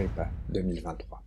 Agrippa 2023.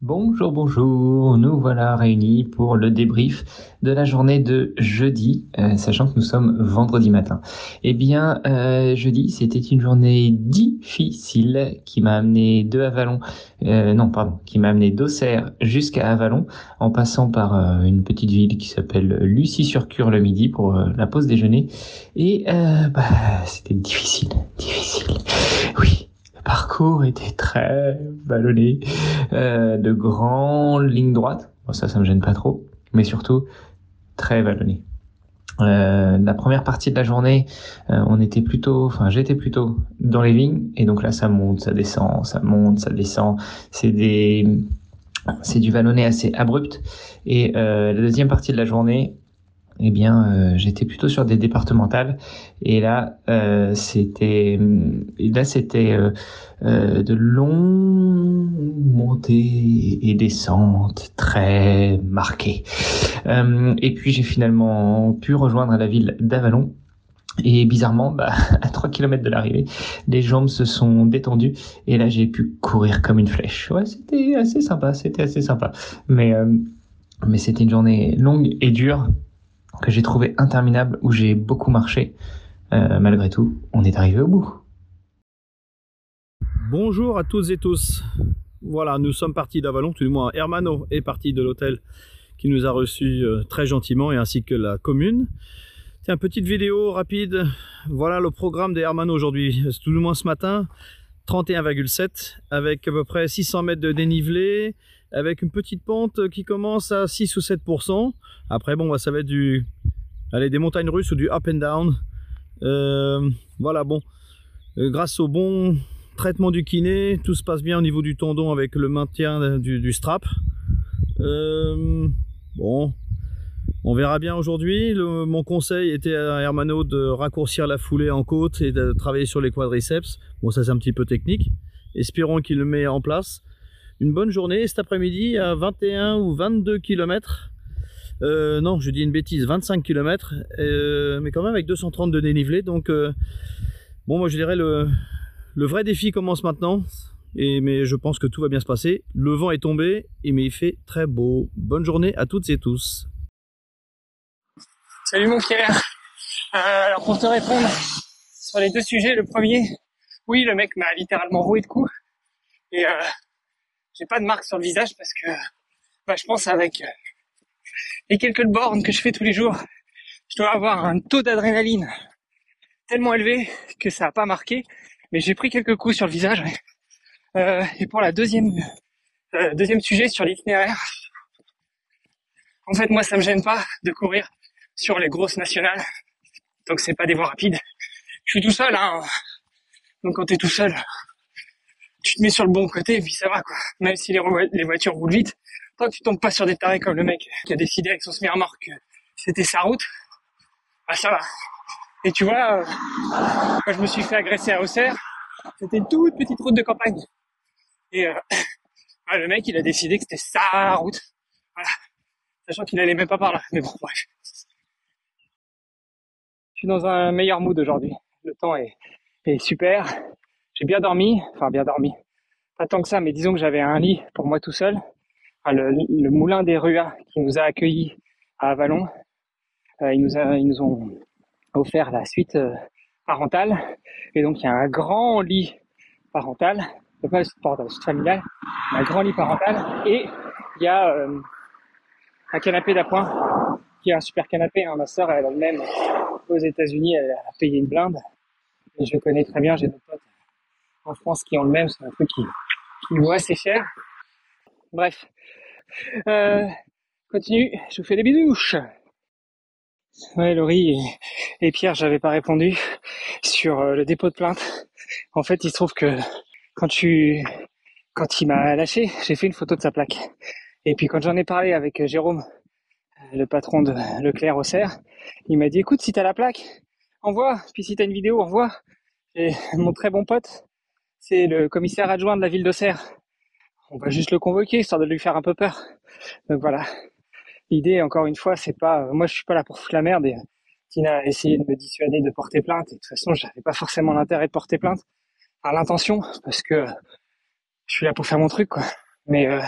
Bonjour, bonjour, nous voilà réunis pour le débrief de la journée de jeudi, sachant que nous sommes vendredi matin. Eh bien, jeudi, c'était une journée difficile qui m'a amené de Avalon, non, pardon, qui m'a amené d'Auxerre jusqu'à Avalon, en passant par une petite ville qui s'appelle Lucie-sur-Cure le midi pour la pause déjeuner. Et c'était difficile. Parcours était très ballonné, euh, de grandes lignes droites. Bon, ça, ça me gêne pas trop, mais surtout très ballonné. Euh, la première partie de la journée, euh, on était plutôt, enfin j'étais plutôt dans les lignes et donc là ça monte, ça descend, ça monte, ça descend. C'est des, c'est du vallonné assez abrupt. Et euh, la deuxième partie de la journée, eh bien, euh, j'étais plutôt sur des départementales et là, euh, c'était, là, c'était euh, de longues montées et descentes très marquées. et puis, j'ai finalement pu rejoindre la ville d'Avalon. Et bizarrement, bah, à 3 km de l'arrivée, les jambes se sont détendues et là j'ai pu courir comme une flèche. Ouais, c'était assez sympa, c'était assez sympa. Mais mais c'était une journée longue et dure que j'ai trouvé interminable, où j'ai beaucoup marché. Euh, malgré tout, on est arrivé au bout. Bonjour à toutes et tous. Voilà, nous sommes partis d'Avalon, tout du moins Hermano est parti de l'hôtel qui nous a reçus euh, très gentiment et ainsi que la commune. Tiens, petite vidéo rapide. Voilà le programme des Hermano aujourd'hui, tout du moins ce matin. 31,7 avec à peu près 600 mètres de dénivelé, avec une petite pente qui commence à 6 ou 7%. Après, bon, bah, ça va être des montagnes russes ou du up and down. Euh, voilà, bon, euh, grâce au bon traitement du kiné, tout se passe bien au niveau du tendon avec le maintien du, strap. Euh, bon, on verra bien aujourd'hui. Mon conseil était à Hermano de raccourcir la foulée en côte et de travailler sur les quadriceps. Bon, ça c'est un petit peu technique. Espérons qu'il le met en place. Une bonne journée cet après-midi à 21 ou 22 km euh, non, je dis une bêtise, 25 km, euh, mais quand même avec 230 de dénivelé. Donc, euh, bon, moi je dirais le, le vrai défi commence maintenant. Et, mais je pense que tout va bien se passer. Le vent est tombé, et mais il fait très beau. Bonne journée à toutes et tous. Salut mon Pierre. alors pour te répondre sur les deux sujets, le premier, oui, le mec m'a littéralement roué de coups. Et j'ai pas de marque sur le visage parce que bah, je pense avec les quelques bornes que je fais tous les jours, je dois avoir un taux d'adrénaline tellement élevé que ça a pas marqué. Mais j'ai pris quelques coups sur le visage. Euh, et pour la deuxième euh, deuxième sujet sur l'itinéraire, en fait moi ça me gêne pas de courir sur les grosses nationales, donc c'est pas des voies rapides. Je suis tout seul, hein. Donc quand t'es tout seul, tu te mets sur le bon côté et puis ça va quoi. Même si les, voitures roulent vite, Tant que tu tombes pas sur des tarés comme le mec qui a décidé avec son semi-remorque que c'était sa route, bah ça va. Et tu vois, euh, quand je me suis fait agresser à Auxerre, c'était une toute petite route de campagne. Et euh, bah, le mec, il a décidé que c'était sa route. Voilà. Sachant qu'il allait même pas par là. Mais bon, bref. Je suis dans un meilleur mood aujourd'hui. Le temps est, est super. J'ai bien dormi. Enfin, bien dormi. Pas tant que ça, mais disons que j'avais un lit pour moi tout seul le, moulin des Ruas qui nous a accueillis à Avalon. Euh, ils, nous a, ils nous ont offert la suite euh, parentale. Et donc, il y a un grand lit parental. Pas le suite parental, suite familiale. Un grand lit parental. Et il y a euh, un canapé d'appoint qui est un super canapé. Hein. Ma sœur, elle a le même aux États-Unis. Elle a payé une blinde. Et je connais très bien. J'ai des potes en France qui ont le même. C'est un truc qui, vaut assez cher. Bref. Euh, continue, je vous fais des bisouches. Ouais, Laurie et, Pierre, j'avais pas répondu sur euh, le dépôt de plainte En fait, il se trouve que quand tu, quand il m'a lâché, j'ai fait une photo de sa plaque. Et puis quand j'en ai parlé avec euh, Jérôme, le patron de Leclerc au Cerf, il m'a dit écoute, si t'as la plaque, envoie. Puis si t'as une vidéo, envoie. Et mon très bon pote, c'est le commissaire adjoint de la ville d'Auxerre. On va juste le convoquer, histoire de lui faire un peu peur. Donc voilà. L'idée, encore une fois, c'est pas, moi je suis pas là pour foutre la merde et Tina a essayé de me dissuader de porter plainte. Et de toute façon, j'avais pas forcément l'intérêt de porter plainte à l'intention parce que je suis là pour faire mon truc, quoi. Mais, euh,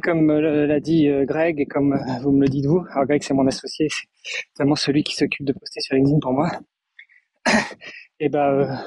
comme euh, l'a dit euh, Greg et comme vous me le dites vous, alors Greg c'est mon associé, c'est vraiment celui qui s'occupe de poster sur LinkedIn pour moi. et bah,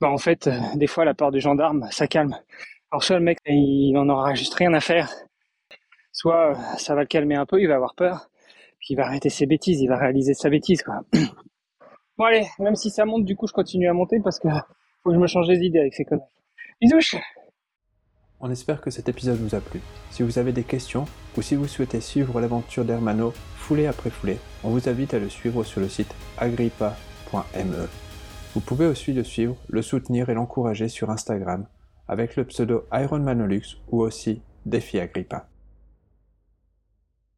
bah en fait, des fois la peur du gendarme, ça calme. Alors soit le mec il en aura juste rien à faire, soit ça va le calmer un peu, il va avoir peur, puis il va arrêter ses bêtises, il va réaliser sa bêtise quoi. Bon allez, même si ça monte, du coup je continue à monter parce que faut que je me change les idées avec ces conneries. Bisous On espère que cet épisode vous a plu. Si vous avez des questions ou si vous souhaitez suivre l'aventure d'Hermano foulée après foulée, on vous invite à le suivre sur le site agrippa.me. Vous pouvez aussi le suivre, le soutenir et l'encourager sur Instagram avec le pseudo Ironmanolux ou aussi Défi Agrippa.